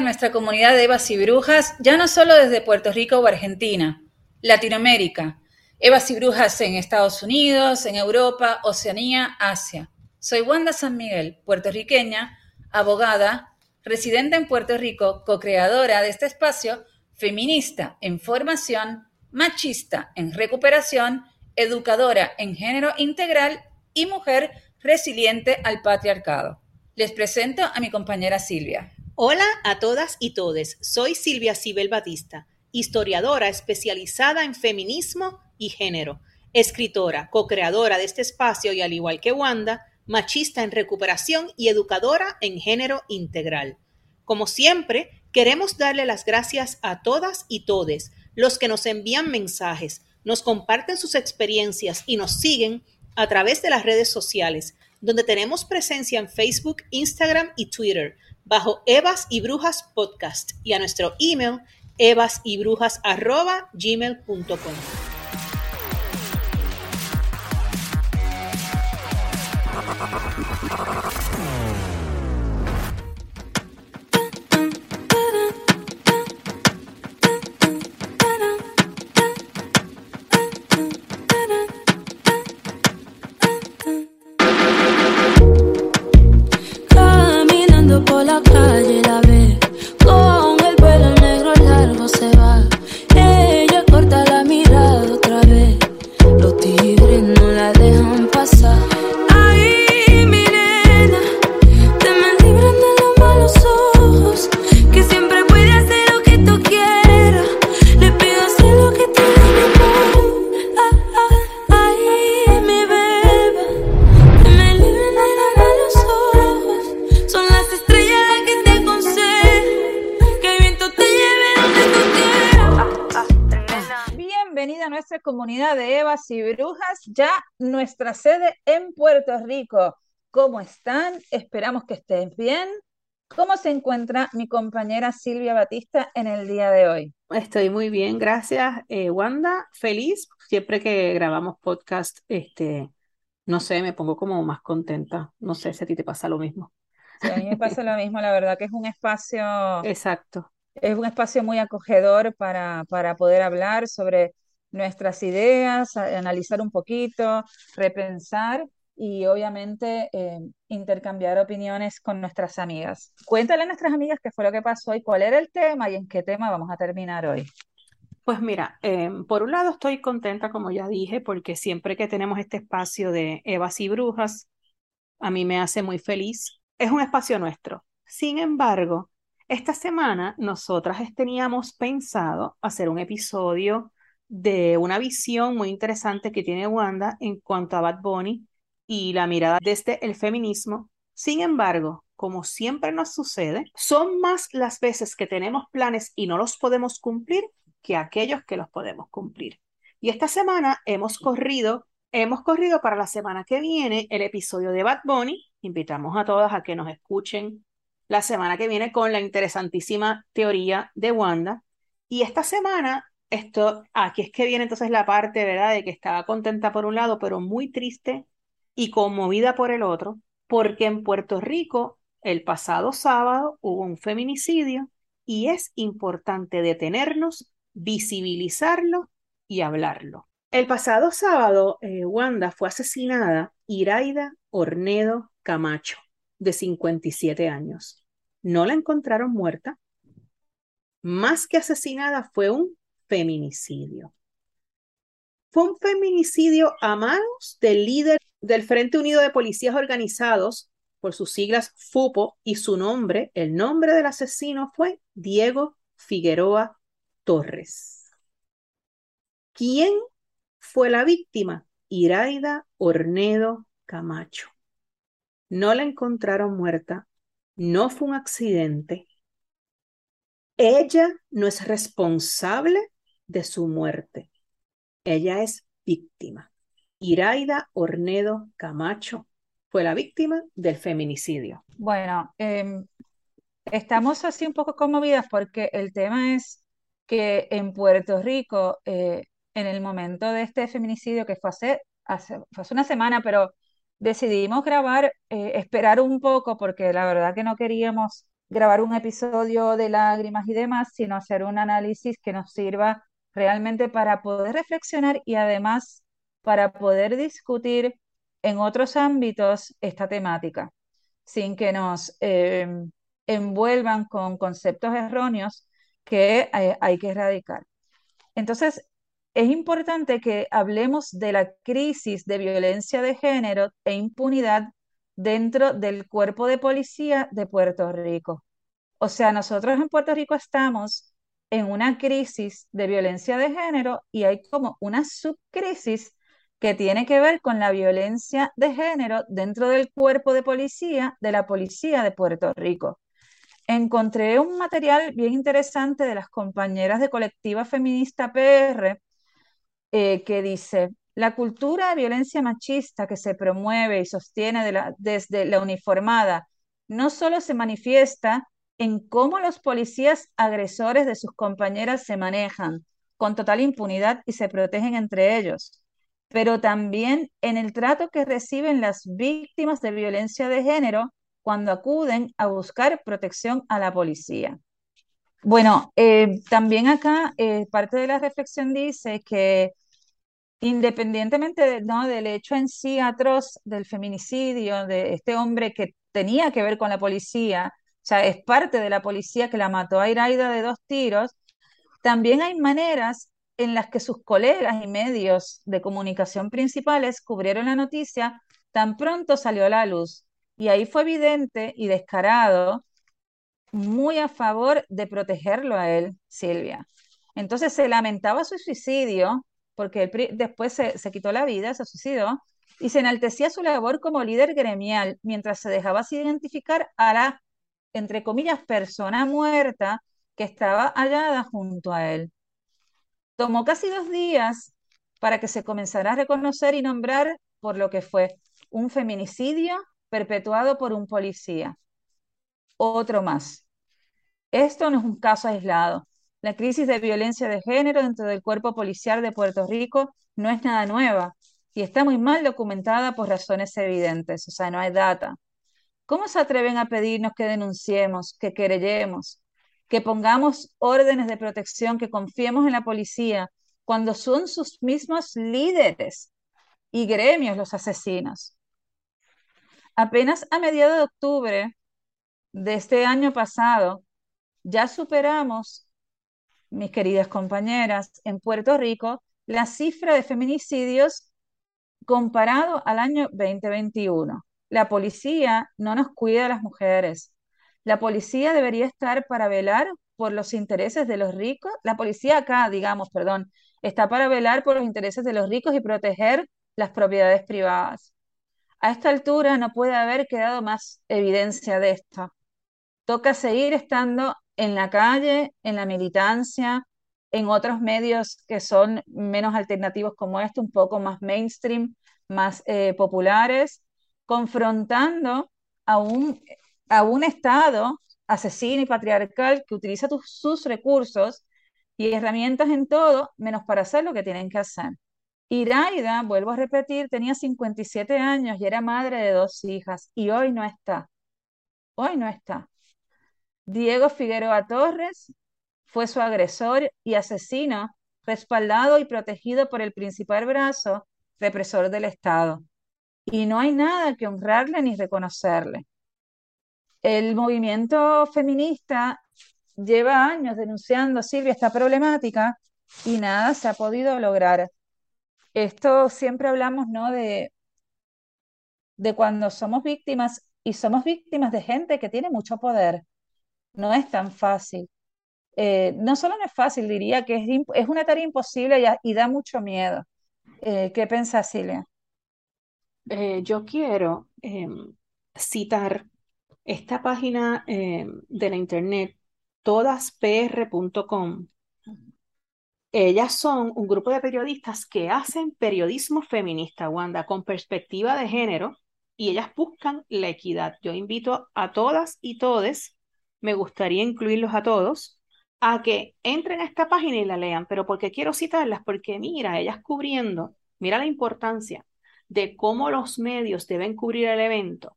Nuestra comunidad de Evas y Brujas, ya no solo desde Puerto Rico o Argentina, Latinoamérica. Evas y Brujas en Estados Unidos, en Europa, Oceanía, Asia. Soy Wanda San Miguel, puertorriqueña, abogada, residente en Puerto Rico, co-creadora de este espacio, feminista en formación, machista en recuperación, educadora en género integral y mujer resiliente al patriarcado. Les presento a mi compañera Silvia. Hola a todas y todes. Soy Silvia Cibel Batista, historiadora especializada en feminismo y género, escritora, co-creadora de este espacio y al igual que Wanda, machista en recuperación y educadora en género integral. Como siempre, queremos darle las gracias a todas y todes los que nos envían mensajes, nos comparten sus experiencias y nos siguen a través de las redes sociales, donde tenemos presencia en Facebook, Instagram y Twitter bajo Evas y Brujas Podcast y a nuestro email evasyBrujas@gmail.com. ya nuestra sede en Puerto Rico. ¿Cómo están? Esperamos que estén bien. ¿Cómo se encuentra mi compañera Silvia Batista en el día de hoy? Estoy muy bien, gracias, eh, Wanda. Feliz. Siempre que grabamos podcast, este, no sé, me pongo como más contenta. No sé si a ti te pasa lo mismo. Sí, a mí me pasa lo mismo, la verdad que es un espacio. Exacto. Es un espacio muy acogedor para, para poder hablar sobre nuestras ideas, analizar un poquito, repensar y obviamente eh, intercambiar opiniones con nuestras amigas. Cuéntale a nuestras amigas qué fue lo que pasó y cuál era el tema y en qué tema vamos a terminar hoy. Pues mira, em, por un lado estoy contenta, como ya dije, porque siempre que tenemos este espacio de Evas y Brujas, a mí me hace muy feliz. Es un espacio nuestro. Sin embargo, esta semana nosotras teníamos pensado hacer un episodio de una visión muy interesante que tiene Wanda en cuanto a Bad Bunny y la mirada desde el feminismo. Sin embargo, como siempre nos sucede, son más las veces que tenemos planes y no los podemos cumplir que aquellos que los podemos cumplir. Y esta semana hemos corrido, hemos corrido para la semana que viene el episodio de Bad Bunny. Invitamos a todas a que nos escuchen la semana que viene con la interesantísima teoría de Wanda. Y esta semana esto, aquí es que viene entonces la parte, ¿verdad?, de que estaba contenta por un lado, pero muy triste y conmovida por el otro, porque en Puerto Rico el pasado sábado hubo un feminicidio y es importante detenernos, visibilizarlo y hablarlo. El pasado sábado, eh, Wanda fue asesinada Iraida Ornedo Camacho, de 57 años. No la encontraron muerta. Más que asesinada, fue un feminicidio. Fue un feminicidio a manos del líder del Frente Unido de Policías Organizados, por sus siglas FUPO, y su nombre, el nombre del asesino fue Diego Figueroa Torres. ¿Quién fue la víctima? Iraida Ornedo Camacho. No la encontraron muerta, no fue un accidente. Ella no es responsable de su muerte. Ella es víctima. Iraida Ornedo Camacho fue la víctima del feminicidio. Bueno, em, estamos así un poco conmovidas porque el tema es que en Puerto Rico, eh, en el momento de este feminicidio que fue hace, hace, una semana, pero decidimos grabar, eh, esperar un poco porque la verdad que no queríamos grabar un episodio de lágrimas y demás, sino hacer un análisis que nos sirva realmente para poder reflexionar y además para poder discutir en otros ámbitos esta temática, sin que nos eh, envuelvan con conceptos erróneos que eh, hay que erradicar. Entonces, es importante que hablemos de la crisis de violencia de género e impunidad dentro del cuerpo de policía de Puerto Rico. O sea, nosotros en Puerto Rico estamos en una crisis de violencia de género y hay como una subcrisis que tiene que ver con la violencia de género dentro del cuerpo de policía de la policía de Puerto Rico. Encontré un material bien interesante de las compañeras de colectiva feminista PR eh, que dice, la cultura de violencia machista que se promueve y sostiene desde la uniformada no solo se manifiesta en cómo los policías agresores de sus compañeras se manejan con total impunidad y se protegen entre ellos, pero también en el trato que reciben las víctimas de violencia de género cuando acuden a buscar protección a la policía. Bueno, eh, también acá eh, parte de la reflexión dice que independientemente ¿no? del hecho en sí atroz del feminicidio de este hombre que tenía que ver con la policía, sea, es parte de la policía que la mató a Iraida de dos tiros, también hay maneras en las que sus colegas y medios de comunicación principales cubrieron la noticia tan pronto salió a la luz. Y ahí fue evidente y descarado, muy a favor de protegerlo a él, Silvia. Entonces se lamentaba su suicidio, porque él después se, se quitó la vida, se suicidó, y se enaltecía su labor como líder gremial, mientras se dejaba identificar a la, entre comillas, persona muerta que estaba hallada junto a él. Tomó casi dos días para que se comenzara a reconocer y nombrar por lo que fue un feminicidio perpetuado por un policía. Otro más. Esto no es un caso aislado. La crisis de violencia de género dentro del cuerpo policial de Puerto Rico no es nada nueva y está muy mal documentada por razones evidentes, o sea, no hay data. ¿Cómo se atreven a pedirnos que denunciemos, que querellemos, que pongamos órdenes de protección, que confiemos en la policía, cuando son sus mismos líderes y gremios los asesinos? Apenas a mediados de octubre de este año pasado, ya superamos, mis queridas compañeras, en Puerto Rico, la cifra de feminicidios comparado al año 2021. La policía no nos cuida a las mujeres. La policía debería estar para velar por los intereses de los ricos. La policía acá, digamos, perdón, está para velar por los intereses de los ricos y proteger las propiedades privadas. A esta altura no puede haber quedado más evidencia de esto. Toca seguir estando en la calle, en la militancia, en otros medios que son menos alternativos como este, un poco más mainstream, más eh, populares, confrontando a un, a un Estado asesino y patriarcal que utiliza sus recursos y herramientas en todo, menos para hacer lo que tienen que hacer. Iraida, vuelvo a repetir, tenía 57 años y era madre de dos hijas y hoy no está. Hoy no está. Diego Figueroa Torres fue su agresor y asesino, respaldado y protegido por el principal brazo represor del Estado. Y no hay nada que honrarle ni reconocerle. El movimiento feminista lleva años denunciando, Silvia, esta problemática y nada se ha podido lograr esto siempre hablamos, ¿no? De, de cuando somos víctimas y somos víctimas de gente que tiene mucho poder. No es tan fácil. Eh, no solo no es fácil, diría que es, es una tarea imposible y, da mucho miedo. Eh, ¿qué piensas, Silvia? Eh, yo quiero em, citar esta página em, de la internet, todaspr.com, ellas son un grupo de periodistas que hacen periodismo feminista, Wanda, con perspectiva de género, y ellas buscan la equidad. Yo invito a todas y todes, me gustaría incluirlos a todos, a que entren a esta página y la lean. Pero ¿por qué quiero citarlas? Porque mira, ellas cubriendo, mira la importancia de cómo los medios deben cubrir el evento.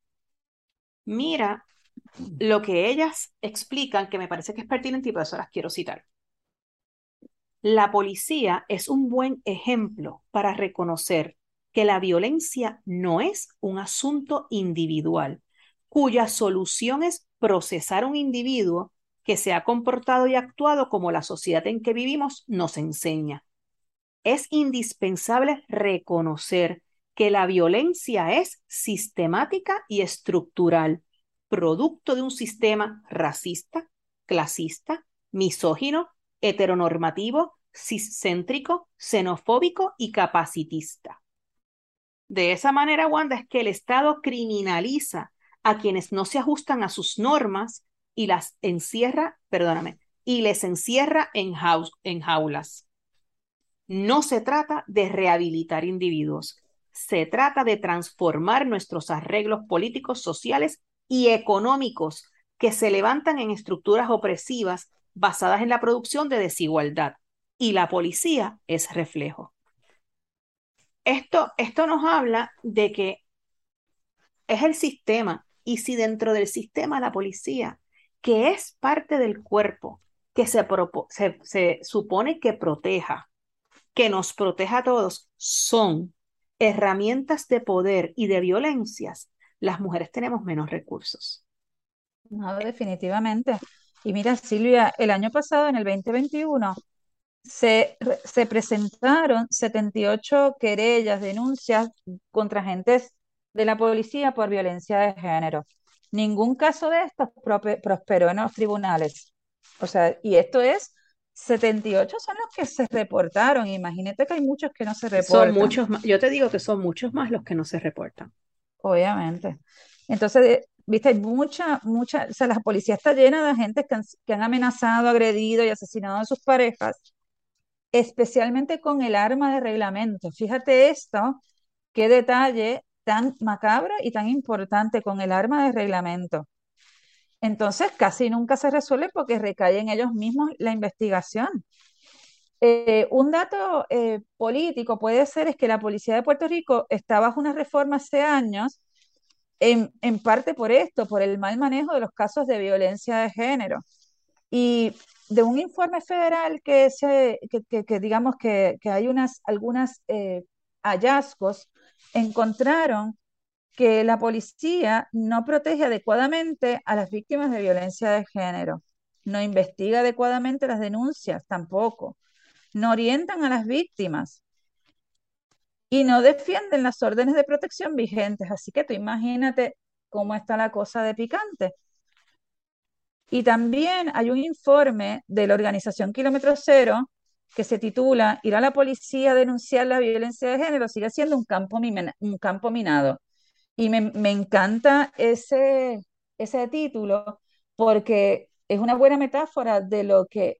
Mira lo que ellas explican, que me parece que es pertinente y por eso las quiero citar. La policía es un buen ejemplo para reconocer que la violencia no es un asunto individual, cuya solución es procesar un individuo que se ha comportado y actuado como la sociedad en que vivimos nos enseña. Es indispensable reconocer que la violencia es sistemática y estructural, producto de un sistema racista, clasista, misógino, heteronormativo, ciscéntrico, xenofóbico y capacitista. De esa manera, Wanda, es que el Estado criminaliza a quienes no se ajustan a sus normas y las encierra, perdóname, y les encierra en, en jaulas. No se trata de rehabilitar individuos, se trata de transformar nuestros arreglos políticos, sociales y económicos que se levantan en estructuras opresivas basadas en la producción de desigualdad. Y la policía es reflejo. Esto, esto nos habla de que es el sistema y si dentro del sistema la policía, que es parte del cuerpo, que se, se, supone que proteja, que nos proteja a todos, son herramientas de poder y de violencias, las mujeres tenemos menos recursos. No, definitivamente. Y mira, Silvia, el año pasado, en el 2021, se, se presentaron 78 querellas, denuncias contra agentes de la policía por violencia de género. Ningún caso de estos prosperó en los tribunales. O sea, y esto es 78 son los que se reportaron. Imagínate que hay muchos que no se reportan. Son muchos más. Yo te digo que son muchos más los que no se reportan. Obviamente. Entonces, eh, viste, hay mucha, mucha, o sea, la policía está llena de agentes que han, que han amenazado, agredido y asesinado a sus parejas, especialmente con el arma de reglamento. Fíjate esto, qué detalle tan macabro y tan importante con el arma de reglamento. Entonces, casi nunca se resuelve porque recae en ellos mismos la investigación. Eh, un dato eh, político puede ser es que la policía de Puerto Rico está bajo una reforma hace años, en, parte por esto, por el mal manejo de los casos de violencia de género. Y de un informe federal que, se, que, digamos que, hay unas, algunos eh, hallazgos, encontraron que la policía no protege adecuadamente a las víctimas de violencia de género, no investiga adecuadamente las denuncias tampoco, no orientan a las víctimas y no defienden las órdenes de protección vigentes. Así que tú imagínate cómo está la cosa de picante. Y también hay un informe de la organización Kilómetro Cero que se titula Ir a la policía a denunciar la violencia de género sigue siendo un campo, un campo minado. Y me, encanta ese, ese título porque es una buena metáfora de lo que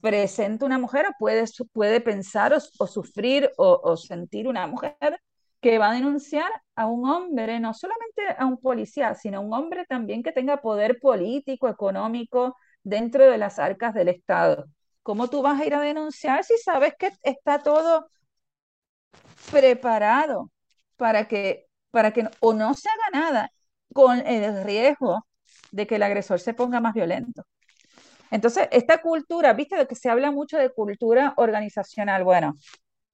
presenta una mujer o puede, puede pensar o, sufrir o, sentir una mujer que va a denunciar a un hombre, no solamente a un policía, sino a un hombre también que tenga poder político, económico dentro de las arcas del Estado. ¿Cómo tú vas a ir a denunciar si sabes que está todo preparado para que para que o no se haga nada con el riesgo de que el agresor se ponga más violento. Entonces, esta cultura, viste de que se habla mucho de cultura organizacional. Bueno,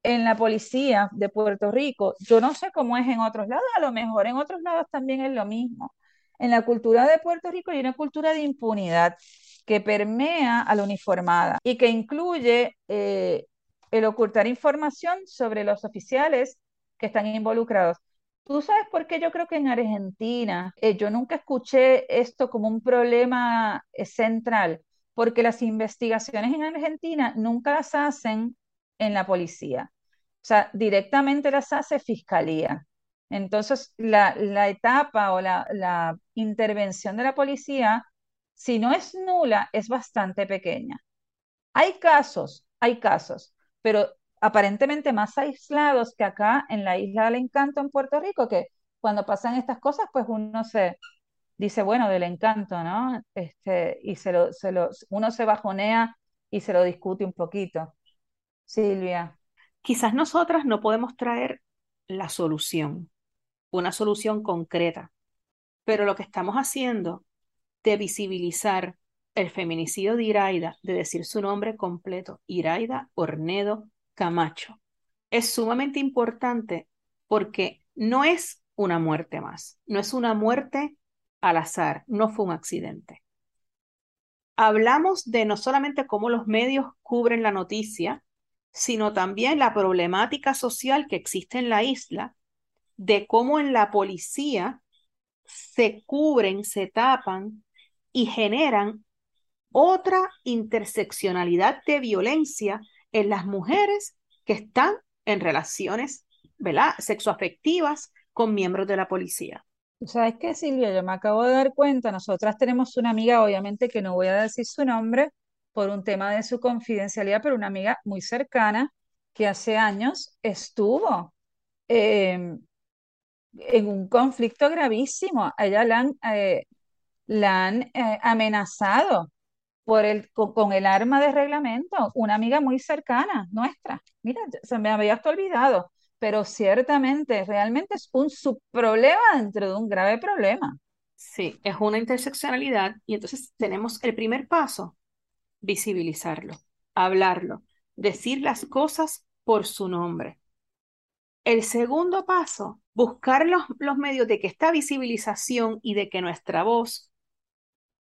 en la policía de Puerto Rico, yo no sé cómo es en otros lados, a lo mejor en otros lados también es lo mismo. En la cultura de Puerto Rico hay una cultura de impunidad que permea a la uniformada y que incluye eh, el ocultar información sobre los oficiales que están involucrados. ¿Tú sabes por qué yo creo que en Argentina eh, yo nunca escuché esto como un problema eh, central? Porque las investigaciones en Argentina nunca las hacen en la policía. O sea, directamente las hace fiscalía. Entonces, la, etapa o la, la intervención de la policía, si no es nula, es bastante pequeña. Hay casos, hay casos, pero aparentemente más aislados que acá en la isla del encanto en Puerto Rico, que cuando pasan estas cosas, pues uno se, dice, bueno, del encanto, ¿no? Este, y se lo, se lo, uno se bajonea y se lo discute un poquito. Silvia. Quizás nosotras no podemos traer la solución, una solución concreta, pero lo que estamos haciendo de visibilizar el feminicidio de Iraida, de decir su nombre completo, Iraida Ornedo Camacho, es sumamente importante porque no es una muerte más, no es una muerte al azar, no fue un accidente. Hablamos de no solamente cómo los medios cubren la noticia, sino también la problemática social que existe en la isla, de cómo en la policía se cubren, se tapan y generan otra interseccionalidad de violencia en las mujeres que están en relaciones ¿verdad? sexoafectivas con miembros de la policía. ¿Sabes qué, Silvia? Yo me acabo de dar cuenta, nosotras tenemos una amiga, obviamente que no voy a decir su nombre por un tema de su confidencialidad, pero una amiga muy cercana que hace años estuvo em, en un conflicto gravísimo. A ella la han, eh, la han eh, amenazado por el, con, el arma de reglamento, una amiga muy cercana nuestra. Mira, se me había olvidado pero ciertamente realmente es un subproblema dentro de un grave problema. Sí, es una interseccionalidad y entonces tenemos el primer paso, visibilizarlo, hablarlo, decir las cosas por su nombre. El segundo paso, buscar los, los medios de que esta visibilización y de que nuestra voz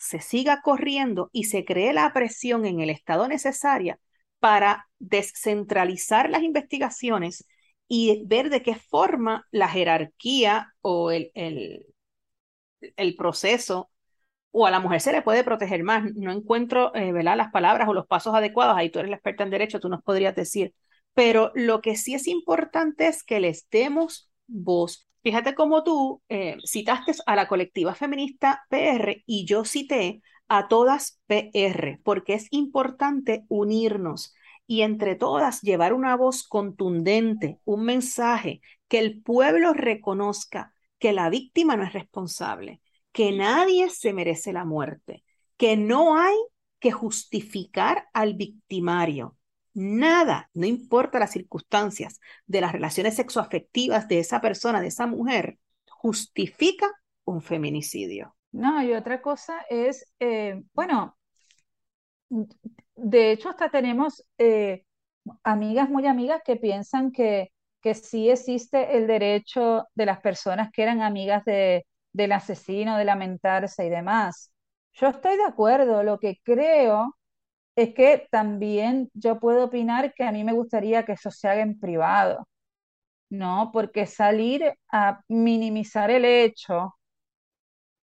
se siga corriendo y se cree la presión en el estado necesaria para descentralizar las investigaciones y ver de qué forma la jerarquía o el, el, proceso o a la mujer se le puede proteger más. No encuentro eh, las palabras o los pasos adecuados, ahí tú eres la experta en derecho, tú nos podrías decir, pero lo que sí es importante es que les demos voz. Fíjate cómo tú eh, citaste a la colectiva feminista PR y yo cité a todas PR, porque es importante unirnos y entre todas llevar una voz contundente, un mensaje, que el pueblo reconozca que la víctima no es responsable, que nadie se merece la muerte, que no hay que justificar al victimario. Nada, no importa las circunstancias de las relaciones sexoafectivas de esa persona, de esa mujer, justifica un feminicidio. No, y otra cosa es, eh, bueno, de hecho, hasta tenemos eh, amigas, muy amigas, que piensan que, que sí existe el derecho de las personas que eran amigas de, del asesino de lamentarse y demás. Yo estoy de acuerdo, lo que creo es que también yo puedo opinar que a mí me gustaría que eso se haga en privado, ¿no? Porque salir a minimizar el hecho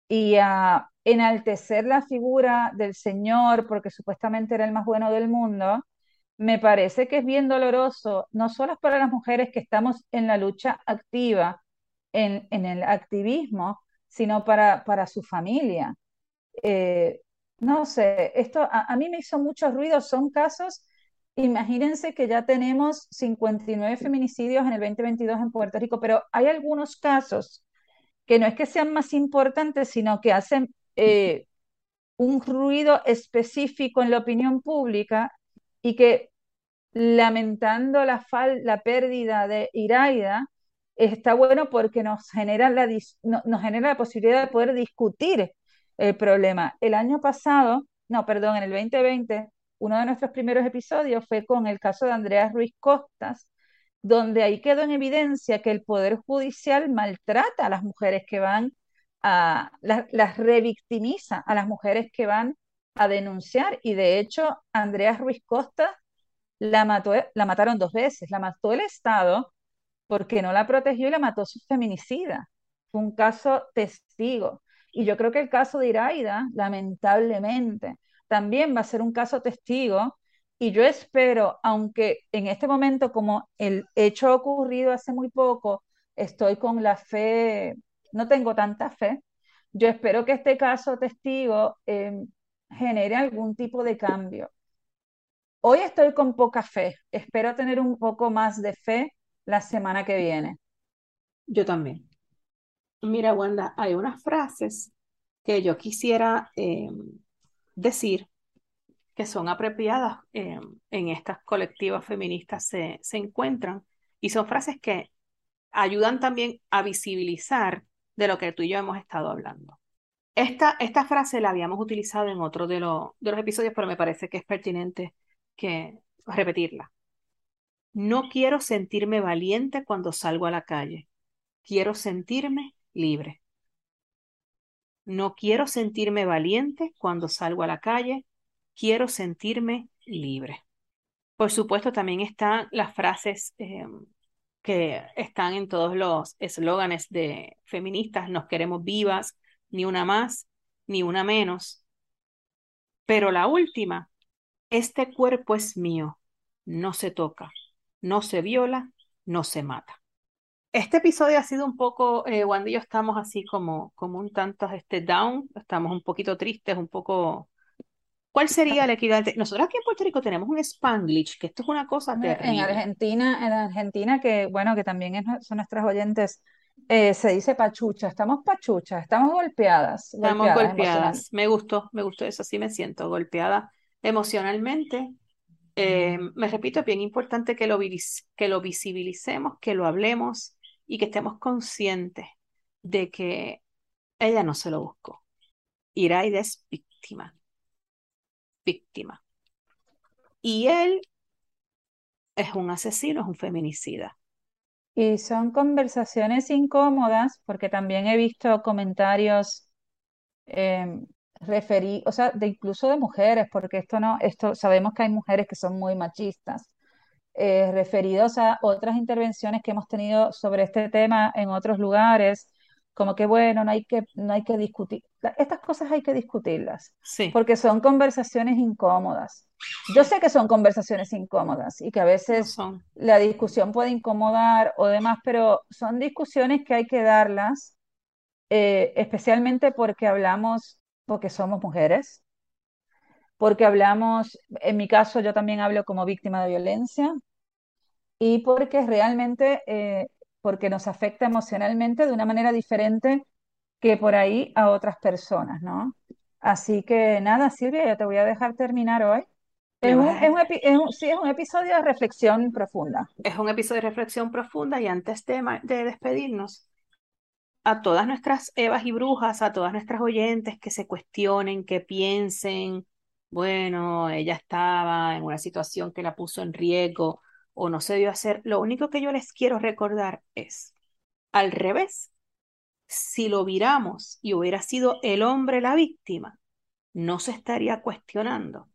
y a enaltecer la figura del Señor porque supuestamente era el más bueno del mundo, me parece que es bien doloroso, no solo para las mujeres que estamos en la lucha activa, en, el activismo, sino para, para su familia. Eh, no sé, esto a, a, mí me hizo mucho ruido, son casos, imagínense que ya tenemos 59 feminicidios en el 2022 en Puerto Rico, pero hay algunos casos que no es que sean más importantes, sino que hacen eh, un ruido específico en la opinión pública y que lamentando la, la pérdida de Iraida, está bueno porque nos genera, la, nos genera la posibilidad de poder discutir el problema. El año pasado, no, perdón, en el 2020, uno de nuestros primeros episodios fue con el caso de Andrea Ruiz Costas, donde ahí quedó en evidencia que el Poder Judicial maltrata a las mujeres que van a, las revictimiza a las mujeres que van a denunciar y de hecho Andrea Ruiz Costa la, mató, la mataron dos veces, la mató el Estado porque no la protegió y la mató su feminicida. Fue un caso testigo. Y yo creo que el caso de Iraida, lamentablemente, también va a ser un caso testigo. Y yo espero, aunque en este momento, como el hecho ocurrido hace muy poco, estoy con la fe no tengo tanta fe. Yo espero que este caso testigo em, genere algún tipo de cambio. Hoy estoy con poca fe. Espero tener un poco más de fe la semana que viene. Yo también. Mira, Wanda, hay unas frases que yo quisiera eh, decir que son apropiadas eh, en estas colectivas feministas se, se encuentran y son frases que ayudan también a visibilizar de lo que tú y yo hemos estado hablando. Esta, esta frase la habíamos utilizado en otro de, de los episodios, pero me parece que es pertinente que repetirla. No quiero sentirme valiente cuando salgo a la calle. Quiero sentirme libre. No quiero sentirme valiente cuando salgo a la calle. Quiero sentirme libre. Por supuesto, también están las frases em, que están en todos los eslóganes de feministas. Nos queremos vivas, ni una más, ni una menos. Pero la última, este cuerpo es mío, no se toca no se viola, no se mata. Este episodio ha sido un poco, eh, Wanda y yo estamos así como, como un tanto este down, estamos un poquito tristes, un poco... ¿Cuál sería el equivalente? Nosotros aquí en Puerto Rico tenemos un Spanglish, que esto es una cosa terrible. En Argentina, en Argentina, que bueno, que también son nuestras oyentes, eh, se dice pachucha, estamos pachucha, estamos golpeadas. Estamos golpeadas. Me gustó, me gustó eso, sí me siento golpeada emocionalmente eh, me repito, es bien importante que lo, que lo visibilicemos, que lo hablemos y que estemos conscientes de que ella no se lo buscó. Iraida es víctima. Víctima. Y él es un asesino, es un feminicida. Y son conversaciones incómodas, porque también he visto comentarios em, referí, o sea, de incluso de mujeres, porque esto no, esto sabemos que hay mujeres que son muy machistas, eh, referidos a otras intervenciones que hemos tenido sobre este tema en otros lugares, como que bueno, no hay que, no hay que discutir, estas cosas hay que discutirlas, sí. porque son conversaciones incómodas. Yo sé que son conversaciones incómodas y que a veces la discusión puede incomodar o demás, pero son discusiones que hay que darlas, eh, especialmente porque hablamos porque somos mujeres, porque hablamos, en mi caso yo también hablo como víctima de violencia y porque realmente, eh, porque nos afecta emocionalmente de una manera diferente que por ahí a otras personas, ¿no? Así que nada, Silvia, ya te voy a dejar terminar hoy. Es un, sí, es un episodio de reflexión profunda. Es un episodio de reflexión profunda y antes de, de despedirnos, a todas nuestras Evas y brujas, a todas nuestras oyentes que se cuestionen, que piensen, bueno, ella estaba en una situación que la puso en riesgo o no se dio hacer, lo único que yo les quiero recordar es, al revés, si lo viramos y hubiera sido el hombre la víctima, no se estaría cuestionando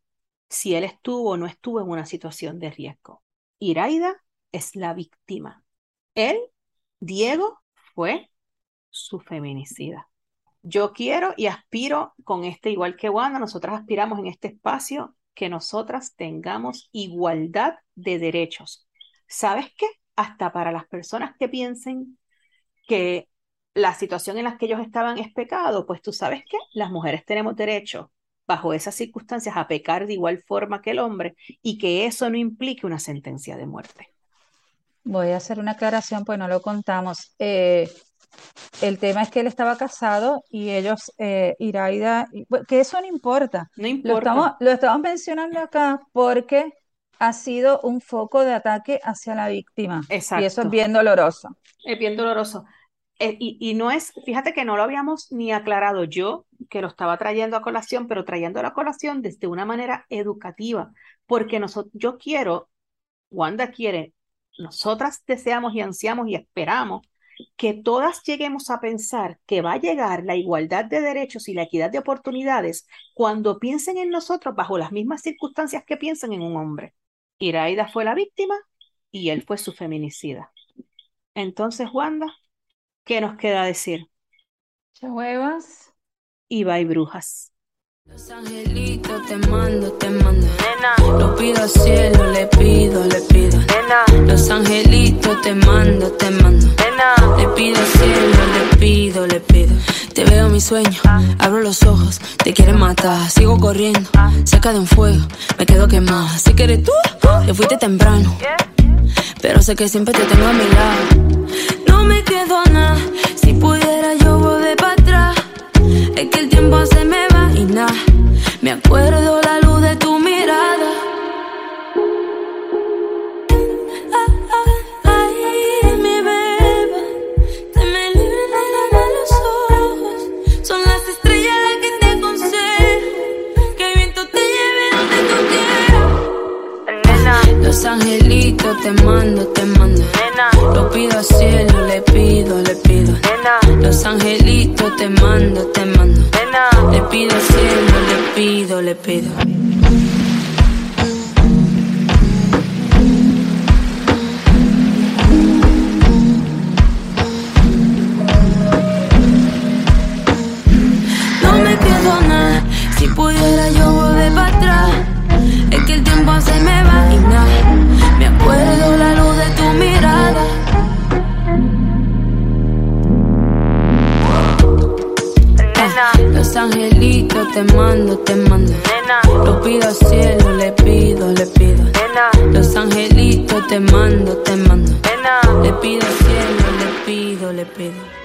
si él estuvo o no estuvo en una situación de riesgo. Iraida es la víctima. Él, Diego, fue su feminicida. Yo quiero y aspiro con este, igual que Wanda, nosotras aspiramos en este espacio que nosotras tengamos igualdad de derechos. ¿Sabes qué? Hasta para las personas que piensen que la situación en la que ellos estaban es pecado, pues tú sabes que las mujeres tenemos derecho bajo esas circunstancias a pecar de igual forma que el hombre y que eso no implique una sentencia de muerte. Voy a hacer una aclaración, pues no lo contamos. Eh, el tema es que él estaba casado y ellos, eh, Iraida, que eso no importa. No importa. Lo estamos, lo estamos mencionando acá porque ha sido un foco de ataque hacia la víctima. Exacto. Y eso es bien doloroso. Es bien doloroso. Eh, y, y, no es, fíjate que no lo habíamos ni aclarado yo, que lo estaba trayendo a colación, pero trayendo a la colación desde una manera educativa, porque nosotros, yo quiero, Wanda quiere, nosotras deseamos y ansiamos y esperamos que todas lleguemos a pensar que va a llegar la igualdad de derechos y la equidad de oportunidades cuando piensen en nosotros bajo las mismas circunstancias que piensan en un hombre. Iraida fue la víctima y él fue su feminicida. Entonces, Wanda, ¿qué nos queda decir? huevas Y y brujas. Los angelitos te mando, te mando. Nena. Lo pido al cielo, le pido, le pido. Nena. Los angelitos te mando, te mando. Nena. Le pido al cielo, le pido, le pido. Te veo mi sueño, abro los ojos, te quieren matar. Sigo corriendo, cerca de un fuego, me quedo quemada. Si quieres tú, te fuiste temprano. Pero sé que siempre te tengo a mi lado. No me quedo nada, si pudiera Es que el tiempo se me va y nada. Me acuerdo la luz de tu mirada. Ay, mi beba, te me liberan los ojos. Son las estrellas las que te aconsejo. Que el viento te lleve donde tú quieras. Los angelitos te mando, te mando. Lo pido al cielo, le pido, le pido. Los angelitos te mando, te mando. Le pido al cielo, le pido, le pido. No me quedo nada, si pudiera yo volver para atrás. Es que el tiempo se me va y nada. Me acuerdo la luz de tu mirada. Los angelitos te mando, te mando. Lo pido al cielo, le pido, le pido. Los angelitos te mando, te mando. Le pido al cielo, le pido, le pido.